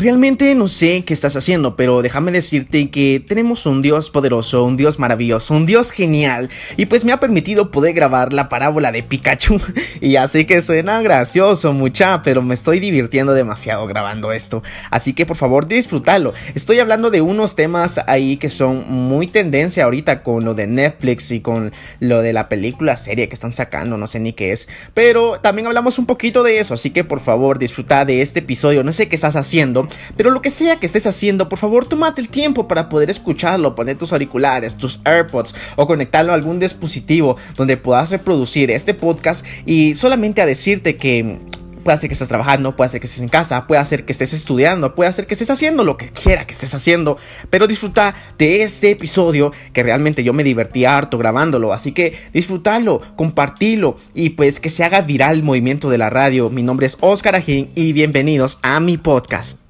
Realmente no sé qué estás haciendo, pero déjame decirte que tenemos un Dios poderoso, un Dios maravilloso, un Dios genial, y pues me ha permitido poder grabar la parábola de Pikachu. y ya sé que suena gracioso, mucha, pero me estoy divirtiendo demasiado grabando esto. Así que por favor disfrútalo. Estoy hablando de unos temas ahí que son muy tendencia ahorita con lo de Netflix y con lo de la película serie que están sacando, no sé ni qué es. Pero también hablamos un poquito de eso, así que por favor disfruta de este episodio. No sé qué estás haciendo pero lo que sea que estés haciendo, por favor, tómate el tiempo para poder escucharlo, poner tus auriculares, tus AirPods o conectarlo a algún dispositivo donde puedas reproducir este podcast y solamente a decirte que Puede ser que estés trabajando, puede ser que estés en casa, puede ser que estés estudiando, puede ser que estés haciendo lo que quiera que estés haciendo. Pero disfruta de este episodio que realmente yo me divertí harto grabándolo. Así que disfrútalo, compartilo y pues que se haga viral el movimiento de la radio. Mi nombre es Oscar Ajín y bienvenidos a mi podcast.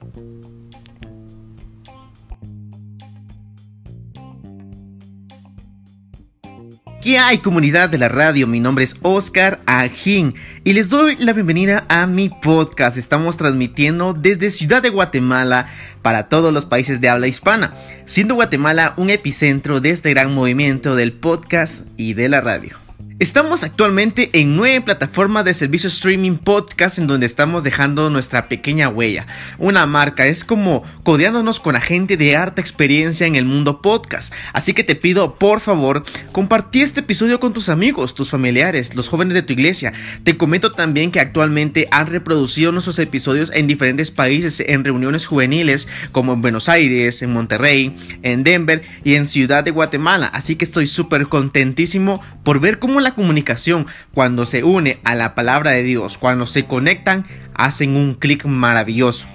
¿Qué hay comunidad de la radio? Mi nombre es Oscar Ajín y les doy la bienvenida a mi podcast. Estamos transmitiendo desde Ciudad de Guatemala para todos los países de habla hispana, siendo Guatemala un epicentro de este gran movimiento del podcast y de la radio. Estamos actualmente en nueve plataformas de servicio streaming podcast en donde estamos dejando nuestra pequeña huella. Una marca es como codeándonos con la gente de harta experiencia en el mundo podcast. Así que te pido por favor compartir este episodio con tus amigos, tus familiares, los jóvenes de tu iglesia. Te comento también que actualmente han reproducido nuestros episodios en diferentes países en reuniones juveniles como en Buenos Aires, en Monterrey, en Denver y en Ciudad de Guatemala. Así que estoy súper contentísimo por ver cómo la comunicación, cuando se une a la palabra de Dios, cuando se conectan, hacen un clic maravilloso.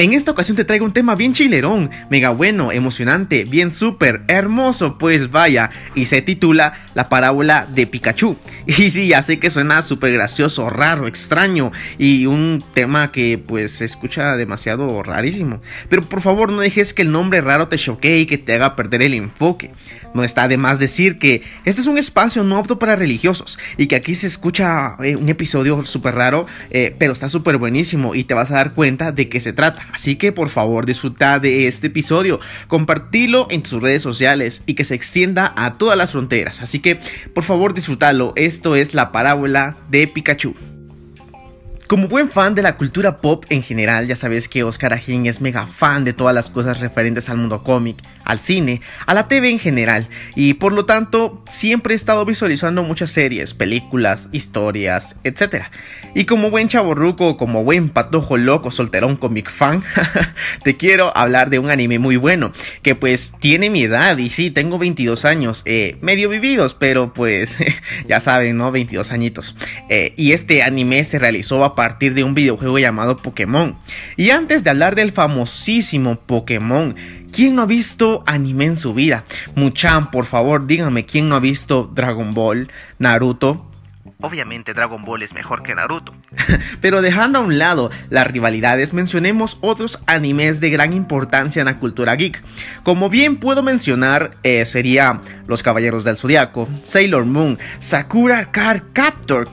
En esta ocasión te traigo un tema bien chilerón, mega bueno, emocionante, bien súper, hermoso, pues vaya, y se titula La parábola de Pikachu. Y sí, ya sé que suena súper gracioso, raro, extraño, y un tema que pues se escucha demasiado rarísimo. Pero por favor no dejes que el nombre raro te choquee y que te haga perder el enfoque. No está de más decir que este es un espacio no apto para religiosos y que aquí se escucha eh, un episodio súper raro, eh, pero está súper buenísimo y te vas a dar cuenta de qué se trata. Así que por favor disfruta de este episodio, compartilo en tus redes sociales y que se extienda a todas las fronteras. Así que por favor disfrútalo. Esto es la parábola de Pikachu. Como buen fan de la cultura pop en general, ya sabes que Oscar Ajín es mega fan de todas las cosas referentes al mundo cómic, al cine, a la TV en general, y por lo tanto siempre he estado visualizando muchas series, películas, historias, etc. Y como buen chaborruco, como buen patojo loco, solterón comic fan, te quiero hablar de un anime muy bueno, que pues tiene mi edad, y sí, tengo 22 años, eh, medio vividos, pero pues ya saben, ¿no? 22 añitos. Eh, y este anime se realizó a partir de un videojuego llamado Pokémon. Y antes de hablar del famosísimo Pokémon, ¿quién no ha visto anime en su vida? Muchan, por favor, díganme quién no ha visto Dragon Ball, Naruto, Obviamente Dragon Ball es mejor que Naruto. Pero dejando a un lado las rivalidades, mencionemos otros animes de gran importancia en la cultura geek. Como bien puedo mencionar, eh, sería Los Caballeros del Zodiaco, Sailor Moon, Sakura Card Captor,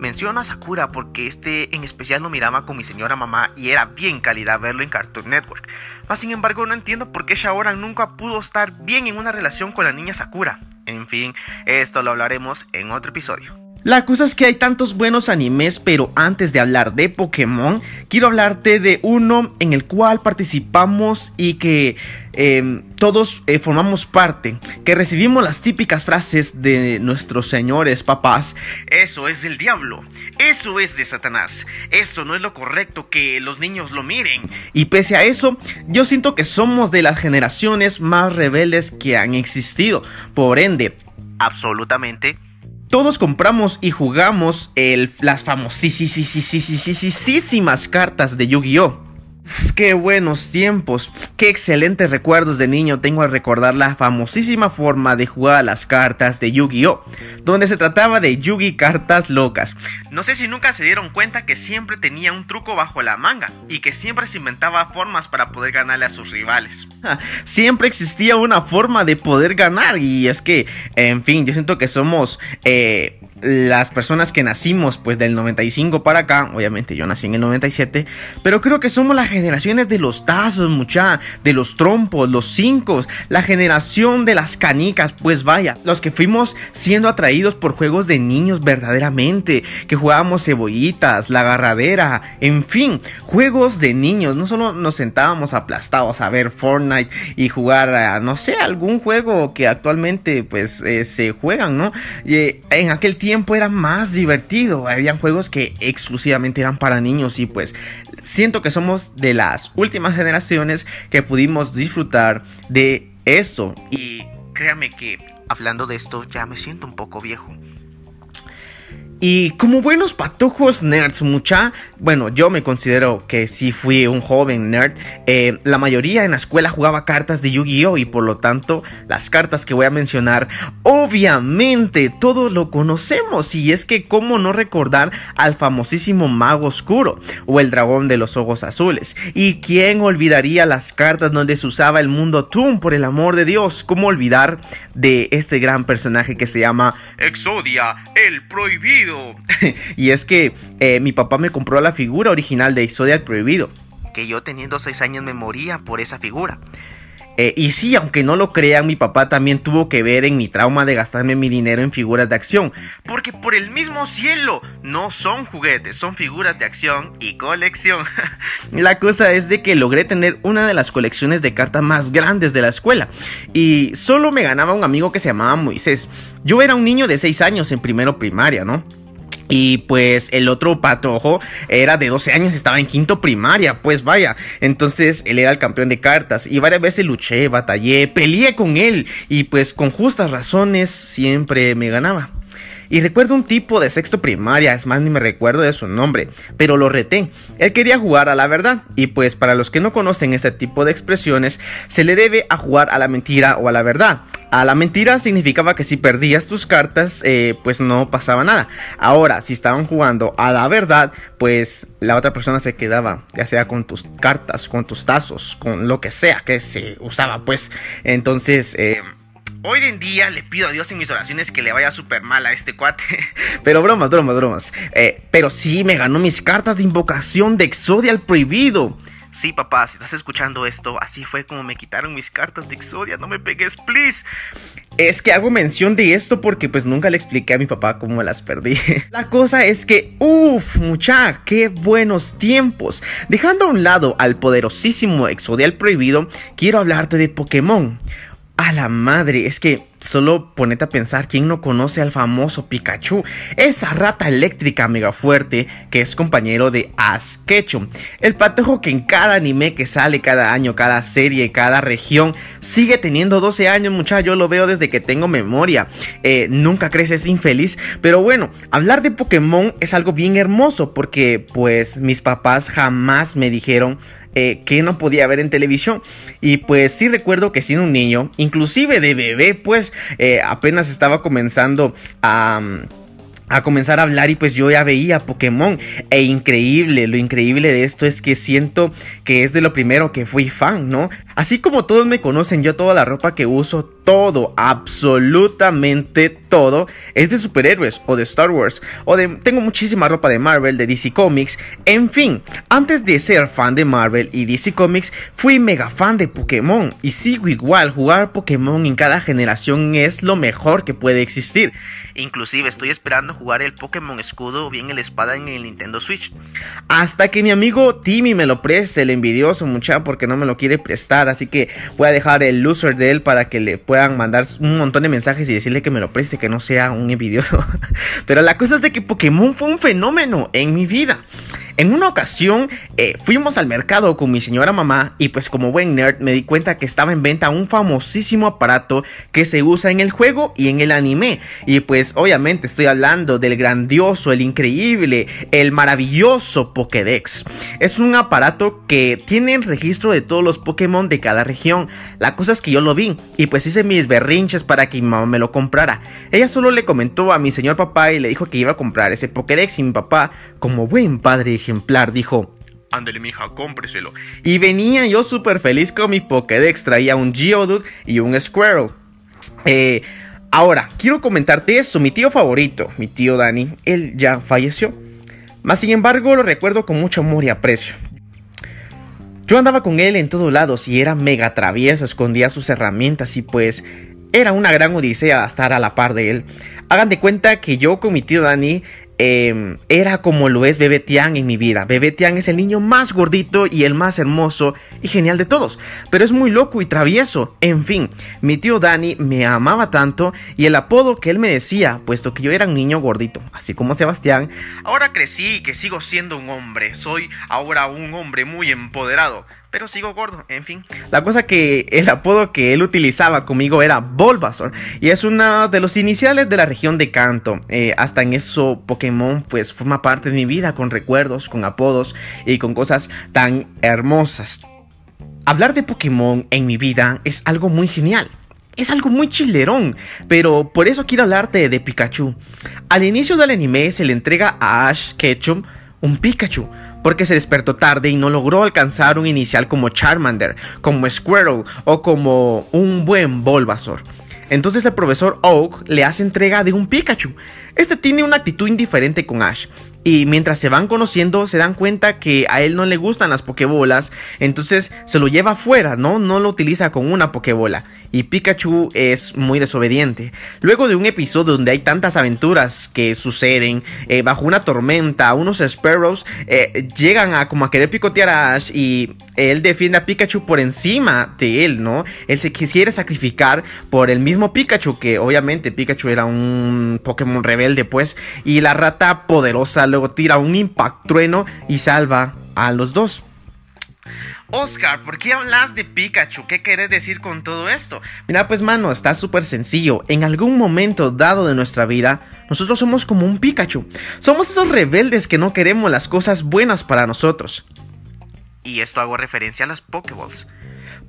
Menciono a Sakura porque este en especial lo miraba con mi señora mamá y era bien calidad verlo en Cartoon Network. Mas sin embargo no entiendo por qué Shaoran nunca pudo estar bien en una relación con la niña Sakura. En fin, esto lo hablaremos en otro episodio. La cosa es que hay tantos buenos animes, pero antes de hablar de Pokémon, quiero hablarte de uno en el cual participamos y que em, todos eh, formamos parte, que recibimos las típicas frases de nuestros señores papás, eso es del diablo, eso es de Satanás, esto no es lo correcto que los niños lo miren. Y pese a eso, yo siento que somos de las generaciones más rebeldes que han existido, por ende, absolutamente todos compramos y jugamos el, las famosísimas cartas de Yu-Gi-Oh! Qué buenos tiempos, qué excelentes recuerdos de niño tengo al recordar la famosísima forma de jugar a las cartas de Yu-Gi-Oh, donde se trataba de Yu-Gi cartas locas. No sé si nunca se dieron cuenta que siempre tenía un truco bajo la manga y que siempre se inventaba formas para poder ganarle a sus rivales. siempre existía una forma de poder ganar y es que, en fin, yo siento que somos eh, las personas que nacimos pues del 95 para acá, obviamente yo nací en el 97, pero creo que somos las generaciones de los tazos, mucha, de los trompos, los cinco, la generación de las canicas, pues vaya, los que fuimos siendo atraídos por juegos de niños verdaderamente, que jugábamos cebollitas, la agarradera, en fin, juegos de niños, no solo nos sentábamos aplastados a ver Fortnite y jugar a, no sé, algún juego que actualmente pues eh, se juegan, ¿no? Eh, en aquel tiempo tiempo era más divertido. Habían juegos que exclusivamente eran para niños y pues siento que somos de las últimas generaciones que pudimos disfrutar de esto. Y créanme que hablando de esto ya me siento un poco viejo. Y como buenos patojos nerds, mucha, bueno, yo me considero que sí fui un joven nerd. Eh, la mayoría en la escuela jugaba cartas de Yu-Gi-Oh! y por lo tanto las cartas que voy a mencionar, obviamente todos lo conocemos. Y es que cómo no recordar al famosísimo mago oscuro o el dragón de los ojos azules. Y quién olvidaría las cartas donde se usaba el mundo Toon, por el amor de Dios. ¿Cómo olvidar de este gran personaje que se llama Exodia, el prohibido? y es que eh, mi papá me compró la figura original de Exodia Prohibido. Que yo teniendo 6 años me moría por esa figura. Eh, y sí, aunque no lo crean, mi papá también tuvo que ver en mi trauma de gastarme mi dinero en figuras de acción. Porque por el mismo cielo, no son juguetes, son figuras de acción y colección. la cosa es de que logré tener una de las colecciones de cartas más grandes de la escuela. Y solo me ganaba un amigo que se llamaba Moisés. Yo era un niño de 6 años en primero primaria, ¿no? Y pues el otro patojo era de 12 años, estaba en quinto primaria, pues vaya. Entonces él era el campeón de cartas y varias veces luché, batallé, peleé con él y pues con justas razones siempre me ganaba. Y recuerdo un tipo de sexto primaria, es más ni me recuerdo de su nombre, pero lo reté. Él quería jugar a la verdad, y pues para los que no conocen este tipo de expresiones, se le debe a jugar a la mentira o a la verdad. A la mentira significaba que si perdías tus cartas, eh, pues no pasaba nada. Ahora, si estaban jugando a la verdad, pues la otra persona se quedaba, ya sea con tus cartas, con tus tazos, con lo que sea que se usaba, pues. Entonces, eh, Hoy en día le pido a Dios en mis oraciones que le vaya súper mal a este cuate. Pero bromas, bromas, bromas. Eh, pero sí me ganó mis cartas de invocación de Exodia al prohibido. Sí, papá, si estás escuchando esto, así fue como me quitaron mis cartas de Exodia. No me pegues, please. Es que hago mención de esto porque pues nunca le expliqué a mi papá cómo las perdí. La cosa es que, uff, mucha, qué buenos tiempos. Dejando a un lado al poderosísimo Exodia al prohibido, quiero hablarte de Pokémon. A la madre, es que solo ponete a pensar quién no conoce al famoso Pikachu, esa rata eléctrica mega fuerte que es compañero de Ash Ketchum, el patojo que en cada anime que sale cada año, cada serie, cada región sigue teniendo 12 años, muchacho, yo lo veo desde que tengo memoria, eh, nunca crece, es infeliz, pero bueno, hablar de Pokémon es algo bien hermoso porque pues mis papás jamás me dijeron eh, que no podía ver en televisión. Y pues sí recuerdo que siendo un niño, inclusive de bebé, pues eh, apenas estaba comenzando a a comenzar a hablar y pues yo ya veía Pokémon e increíble, lo increíble de esto es que siento que es de lo primero que fui fan, ¿no? Así como todos me conocen, yo toda la ropa que uso, todo, absolutamente todo, es de superhéroes o de Star Wars, o de, tengo muchísima ropa de Marvel, de DC Comics, en fin, antes de ser fan de Marvel y DC Comics, fui mega fan de Pokémon y sigo igual, jugar Pokémon en cada generación es lo mejor que puede existir. Inclusive estoy esperando jugar el Pokémon Escudo o bien el Espada en el Nintendo Switch. Hasta que mi amigo Timmy me lo preste, el envidioso muchacho, porque no me lo quiere prestar. Así que voy a dejar el loser de él para que le puedan mandar un montón de mensajes y decirle que me lo preste, que no sea un envidioso. Pero la cosa es de que Pokémon fue un fenómeno en mi vida. En una ocasión eh, fuimos al mercado con mi señora mamá y pues como buen nerd me di cuenta que estaba en venta un famosísimo aparato que se usa en el juego y en el anime. Y pues obviamente estoy hablando del grandioso, el increíble, el maravilloso Pokédex. Es un aparato que tiene el registro de todos los Pokémon de cada región. La cosa es que yo lo vi y pues hice mis berrinches para que mi mamá me lo comprara. Ella solo le comentó a mi señor papá y le dijo que iba a comprar ese Pokédex y mi papá, como buen padre ejemplar, dijo, Ándale, mija, cómpreselo. Y venía yo súper feliz con mi Pokédex. Traía un Geodude y un Squirrel. Eh, Ahora, quiero comentarte esto, mi tío favorito, mi tío Dani, él ya falleció. Mas sin embargo lo recuerdo con mucho amor y aprecio. Yo andaba con él en todos lados y era mega travieso, escondía sus herramientas y pues era una gran odisea estar a la par de él. Hagan de cuenta que yo con mi tío Dani Em, era como lo es Bebe Tian en mi vida. Bebe Tian es el niño más gordito y el más hermoso y genial de todos, pero es muy loco y travieso. En fin, mi tío Dani me amaba tanto y el apodo que él me decía, puesto que yo era un niño gordito, así como Sebastián, ahora crecí y que sigo siendo un hombre. Soy ahora un hombre muy empoderado pero sigo gordo, en fin. La cosa que el apodo que él utilizaba conmigo era Bulbasaur y es uno de los iniciales de la región de Kanto. Eh, hasta en eso Pokémon pues forma parte de mi vida con recuerdos, con apodos y con cosas tan hermosas. Hablar de Pokémon en mi vida es algo muy genial. Es algo muy chilerón, pero por eso quiero hablarte de Pikachu. Al inicio del anime se le entrega a Ash Ketchum un Pikachu, porque se despertó tarde y no logró alcanzar un inicial como Charmander, como Squirtle o como un buen Bulbasaur. Entonces el profesor Oak le hace entrega de un Pikachu. Este tiene una actitud indiferente con Ash, y mientras se van conociendo, se dan cuenta que a él no le gustan las pokebolas. Entonces se lo lleva afuera, ¿no? No lo utiliza con una pokebola. Y Pikachu es muy desobediente. Luego de un episodio donde hay tantas aventuras que suceden, eh, bajo una tormenta, unos Sparrows eh, llegan a como a querer picotear a Ash y él defiende a Pikachu por encima de él, ¿no? Él se quisiera sacrificar por el mismo Pikachu, que obviamente Pikachu era un Pokémon rebelde, pues. Y la rata poderosa luego tira un impact trueno y salva a los dos. Oscar, ¿por qué hablas de Pikachu? ¿Qué quieres decir con todo esto? Mira, pues mano, está súper sencillo. En algún momento dado de nuestra vida, nosotros somos como un Pikachu. Somos esos rebeldes que no queremos las cosas buenas para nosotros. Y esto hago referencia a las Pokéballs.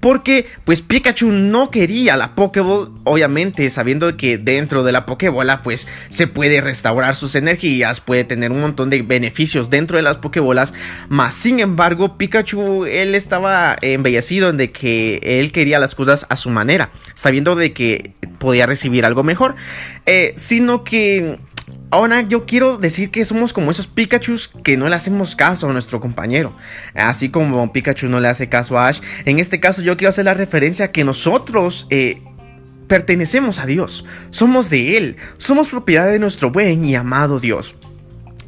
Porque pues Pikachu no quería la Pokéball, obviamente sabiendo que dentro de la Pokébola pues se puede restaurar sus energías, puede tener un montón de beneficios dentro de las Pokébolas, más sin embargo Pikachu él estaba embellecido de que él quería las cosas a su manera, sabiendo de que podía recibir algo mejor, eh, sino que Ahora yo quiero decir que somos como esos Pikachu que no le hacemos caso a nuestro compañero. Así como Pikachu no le hace caso a Ash. En este caso yo quiero hacer la referencia que nosotros eh, pertenecemos a Dios. Somos de Él. Somos propiedad de nuestro buen y amado Dios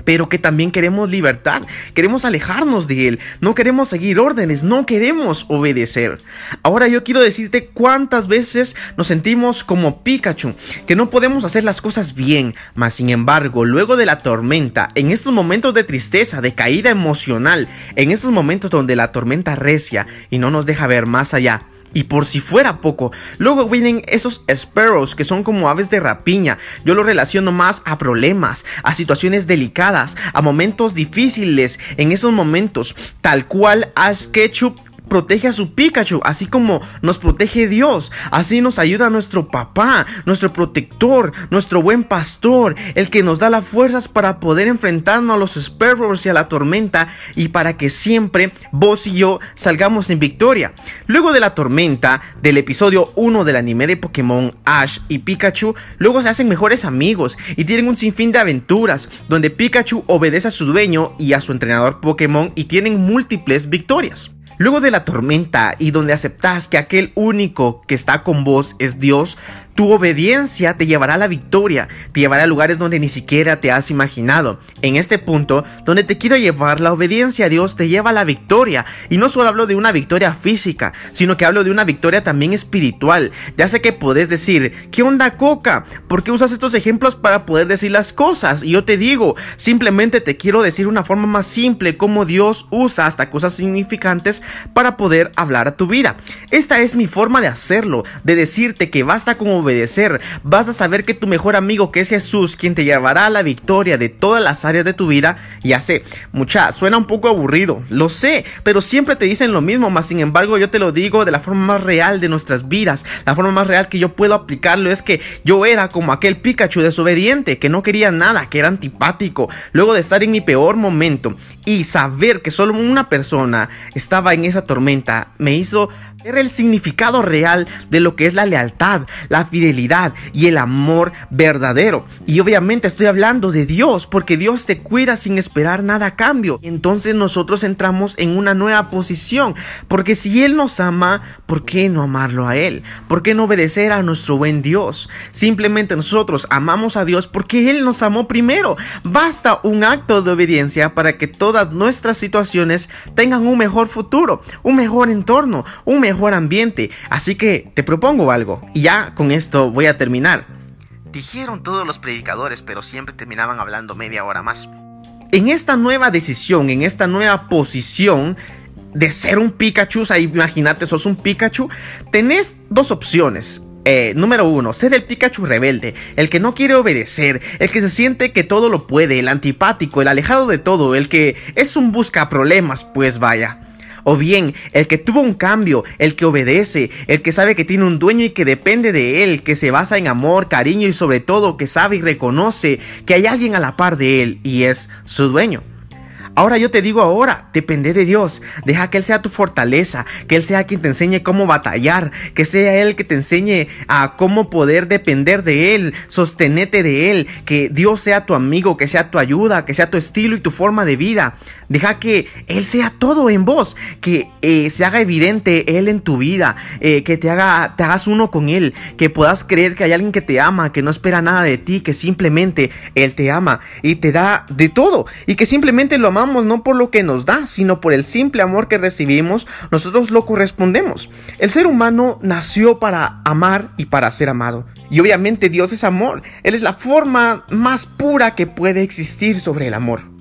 pero que también queremos libertad, queremos alejarnos de Él, no queremos seguir órdenes, no queremos obedecer. Ahora yo quiero decirte cuántas veces nos sentimos como Pikachu, que no podemos hacer las cosas bien, mas sin embargo, luego de la tormenta, en estos momentos de tristeza, de caída emocional, en estos momentos donde la tormenta recia y no nos deja ver más allá, y por si fuera poco, luego vienen esos sparrows que son como aves de rapiña. Yo lo relaciono más a problemas, a situaciones delicadas, a momentos difíciles. En esos momentos, tal cual Ash Ketchup protege a su Pikachu, así como nos protege Dios, así nos ayuda nuestro papá, nuestro protector, nuestro buen pastor, el que nos da las fuerzas para poder enfrentarnos a los Sparrows y a la tormenta y para que siempre vos y yo salgamos en victoria. Luego de la tormenta del episodio 1 del anime de Pokémon Ash y Pikachu, luego se hacen mejores amigos y tienen un sinfín de aventuras donde Pikachu obedece a su dueño y a su entrenador Pokémon y tienen múltiples victorias. Luego de la tormenta y donde aceptas que aquel único que está con vos es Dios, tu obediencia te llevará a la victoria, te llevará a lugares donde ni siquiera te has imaginado. En este punto, donde te quiero llevar, la obediencia a Dios te lleva a la victoria. Y no solo hablo de una victoria física, sino que hablo de una victoria también espiritual. Ya sé que podés decir, ¿qué onda Coca? ¿Por qué usas estos ejemplos para poder decir las cosas? Y yo te digo, simplemente te quiero decir una forma más simple cómo Dios usa hasta cosas significantes para poder hablar a tu vida. Esta es mi forma de hacerlo, de decirte que basta como obedecer, vas a saber que tu mejor amigo que es Jesús, quien te llevará a la victoria de todas las áreas de tu vida, ya sé, mucha, suena un poco aburrido, lo sé, pero siempre te dicen lo mismo, más sin embargo yo te lo digo de la forma más real de nuestras vidas, la forma más real que yo puedo aplicarlo es que yo era como aquel Pikachu desobediente, que no quería nada, que era antipático, luego de estar en mi peor momento y saber que solo una persona estaba en esa tormenta me hizo Era el significado real de lo que es la lealtad, la fidelidad y el amor verdadero. Y obviamente estoy hablando de Dios, porque Dios te cuida sin esperar nada a cambio. Entonces nosotros entramos en una nueva posición, porque si Él nos ama, ¿por qué no amarlo a Él? ¿Por qué no obedecer a nuestro buen Dios? Simplemente nosotros amamos a Dios porque Él nos amó primero. Basta un acto de obediencia para que todas nuestras situaciones tengan un mejor futuro, un mejor entorno, un mejor mejor ambiente. Así que te propongo algo. Y ya con esto voy a terminar. Dijeron todos los predicadores, pero siempre terminaban hablando media hora más. En esta nueva decisión, en esta nueva posición de ser un Pikachu, sea, imagínate, sos un Pikachu, tenés dos opciones. Eh, número uno, ser el Pikachu rebelde, el que no quiere obedecer, el que se siente que todo lo puede, el antipático, el alejado de todo, el que es un busca problemas, pues vaya. O bien, el que tuvo un cambio, el que obedece, el que sabe que tiene un dueño y que depende de él, que se basa en amor, cariño y sobre todo que sabe y reconoce que hay alguien a la par de él y es su dueño. Ahora yo te digo ahora, depende de Dios. Deja que Él sea tu fortaleza, que Él sea quien te enseñe cómo batallar, que sea Él que te enseñe a cómo poder depender de Él, sostenete de Él, que Dios sea tu amigo, que sea tu ayuda, que sea tu estilo y tu forma de vida. Deja que Él sea todo en vos, que eh, se haga evidente Él en tu vida, eh, que te, haga, te hagas uno con Él, que puedas creer que hay alguien que te ama, que no espera nada de ti, que simplemente Él te ama y te da de todo y que simplemente lo no por lo que nos da, sino por el simple amor que recibimos, nosotros lo correspondemos. El ser humano nació para amar y para ser amado. Y obviamente Dios es amor. Él es la forma más pura que puede existir sobre el amor.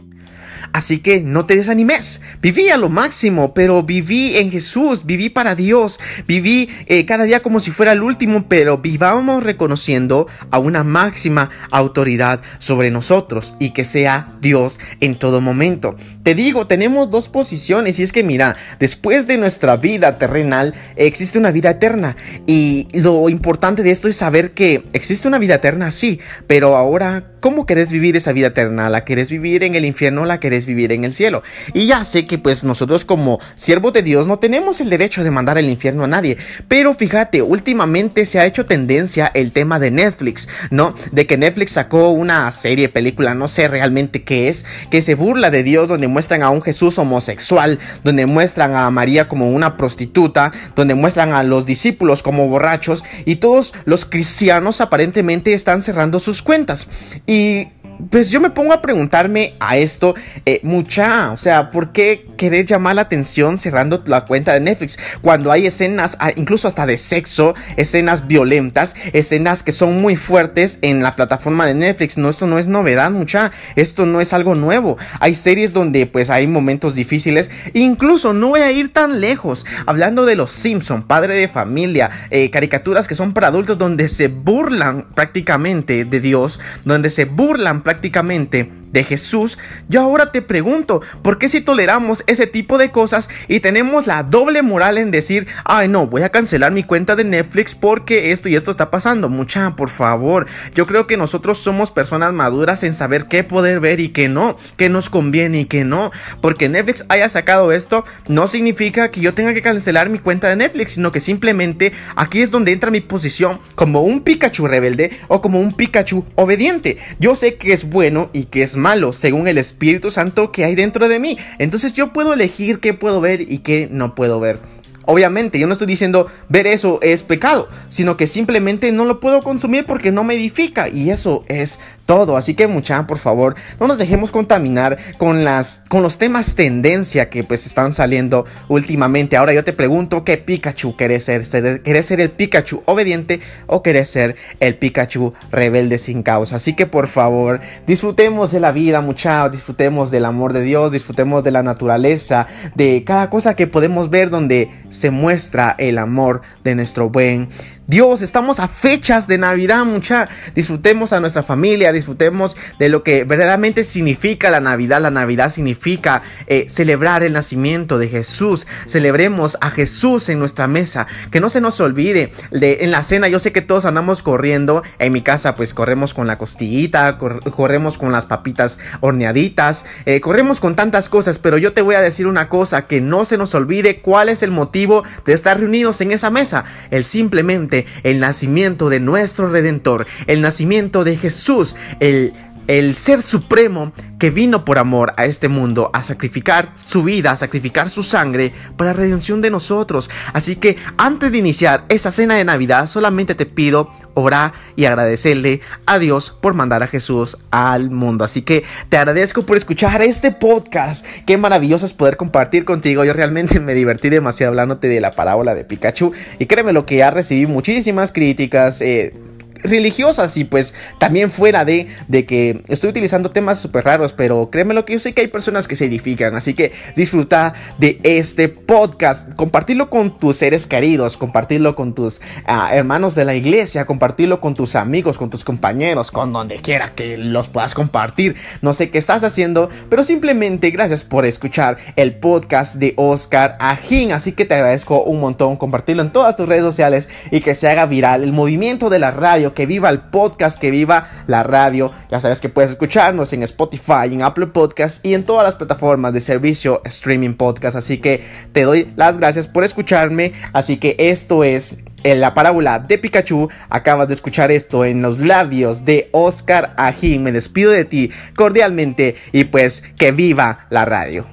Así que no te desanimes. Viví a lo máximo, pero viví en Jesús, viví para Dios, viví eh, cada día como si fuera el último, pero vivamos reconociendo a una máxima autoridad sobre nosotros y que sea Dios en todo momento. Te digo, tenemos dos posiciones y es que mira, después de nuestra vida terrenal existe una vida eterna y lo importante de esto es saber que existe una vida eterna, sí, pero ahora ¿Cómo querés vivir esa vida eterna? ¿La querés vivir en el infierno la querés vivir en el cielo? Y ya sé que pues nosotros como siervos de Dios no tenemos el derecho de mandar al infierno a nadie. Pero fíjate, últimamente se ha hecho tendencia el tema de Netflix, ¿no? De que Netflix sacó una serie, película, no sé realmente qué es, que se burla de Dios, donde muestran a un Jesús homosexual, donde muestran a María como una prostituta, donde muestran a los discípulos como borrachos y todos los cristianos aparentemente están cerrando sus cuentas. Y pues yo me pongo a preguntarme a esto, eh, mucha, o sea, ¿por qué querer llamar la atención cerrando la cuenta de Netflix? Cuando hay escenas, ah, incluso hasta de sexo, escenas violentas, escenas que son muy fuertes en la plataforma de Netflix. No, esto no es novedad, mucha, esto no es algo nuevo. Hay series donde pues hay momentos difíciles, incluso no voy a ir tan lejos, hablando de los Simpson, padre de familia, eh, caricaturas que son para adultos donde se burlan prácticamente de Dios, donde se burlan prácticamente de Jesús, yo ahora te pregunto, ¿por qué si toleramos ese tipo de cosas y tenemos la doble moral en decir, ay no, voy a cancelar mi cuenta de Netflix porque esto y esto está pasando? Mucha, por favor, yo creo que nosotros somos personas maduras en saber qué poder ver y qué no, qué nos conviene y qué no, porque Netflix haya sacado esto no significa que yo tenga que cancelar mi cuenta de Netflix, sino que simplemente aquí es donde entra mi posición como un Pikachu rebelde o como un Pikachu obediente. Yo sé que es bueno y que es malo, según el Espíritu Santo que hay dentro de mí. Entonces yo puedo elegir qué puedo ver y qué no puedo ver. Obviamente, yo no estoy diciendo ver eso es pecado, sino que simplemente no lo puedo consumir porque no me edifica y eso es todo. Así que mucha, por favor, no nos dejemos contaminar con las con los temas tendencia que pues están saliendo últimamente. Ahora yo te pregunto, ¿qué Pikachu querés ser? ¿Querés ser el Pikachu obediente o querés ser el Pikachu rebelde sin causa? Así que por favor, disfrutemos de la vida, mucha, disfrutemos del amor de Dios, disfrutemos de la naturaleza, de cada cosa que podemos ver donde se muestra el amor de nuestro buen Dios, estamos a fechas de Navidad, mucha. Disfrutemos a nuestra familia, disfrutemos de lo que verdaderamente significa la Navidad. La Navidad significa eh, celebrar el nacimiento de Jesús. Celebremos a Jesús en nuestra mesa. Que no se nos olvide de en la cena. Yo sé que todos andamos corriendo. En mi casa, pues corremos con la costillita, corremos con las papitas horneaditas, eh, corremos con tantas cosas. Pero yo te voy a decir una cosa: que no se nos olvide cuál es el motivo de estar reunidos en esa mesa. El simplemente el nacimiento de nuestro Redentor, el nacimiento de Jesús, el el ser supremo que vino por amor a este mundo a sacrificar su vida, a sacrificar su sangre para la redención de nosotros. Así que antes de iniciar esa cena de Navidad, solamente te pido orar y agradecerle a Dios por mandar a Jesús al mundo. Así que te agradezco por escuchar este podcast. Qué maravilloso es poder compartir contigo. Yo realmente me divertí demasiado hablándote de la parábola de Pikachu. Y créeme lo que ya recibí muchísimas críticas. Eh, religiosas y pues también fuera de, de que estoy utilizando temas súper raros, pero créeme lo que yo sé que hay personas que se edifican, así que disfruta de este podcast, compartirlo con tus seres queridos, compartirlo con tus ah, hermanos de la iglesia, compartirlo con tus amigos, con tus compañeros, con donde quiera que los puedas compartir. No sé qué estás haciendo, pero simplemente gracias por escuchar el podcast de Oscar Ajín, así que te agradezco un montón compartirlo en todas tus redes sociales y que se haga viral el movimiento de la que viva el podcast, que viva la radio. Ya sabes que puedes escucharnos en Spotify, en Apple Podcast y en todas las plataformas de servicio streaming podcast. Así que te doy las gracias por escucharme. Así que esto es en la parábola de Pikachu. Acabas de escuchar esto en los labios de Oscar Ajín. Me despido de ti cordialmente y pues que viva la radio.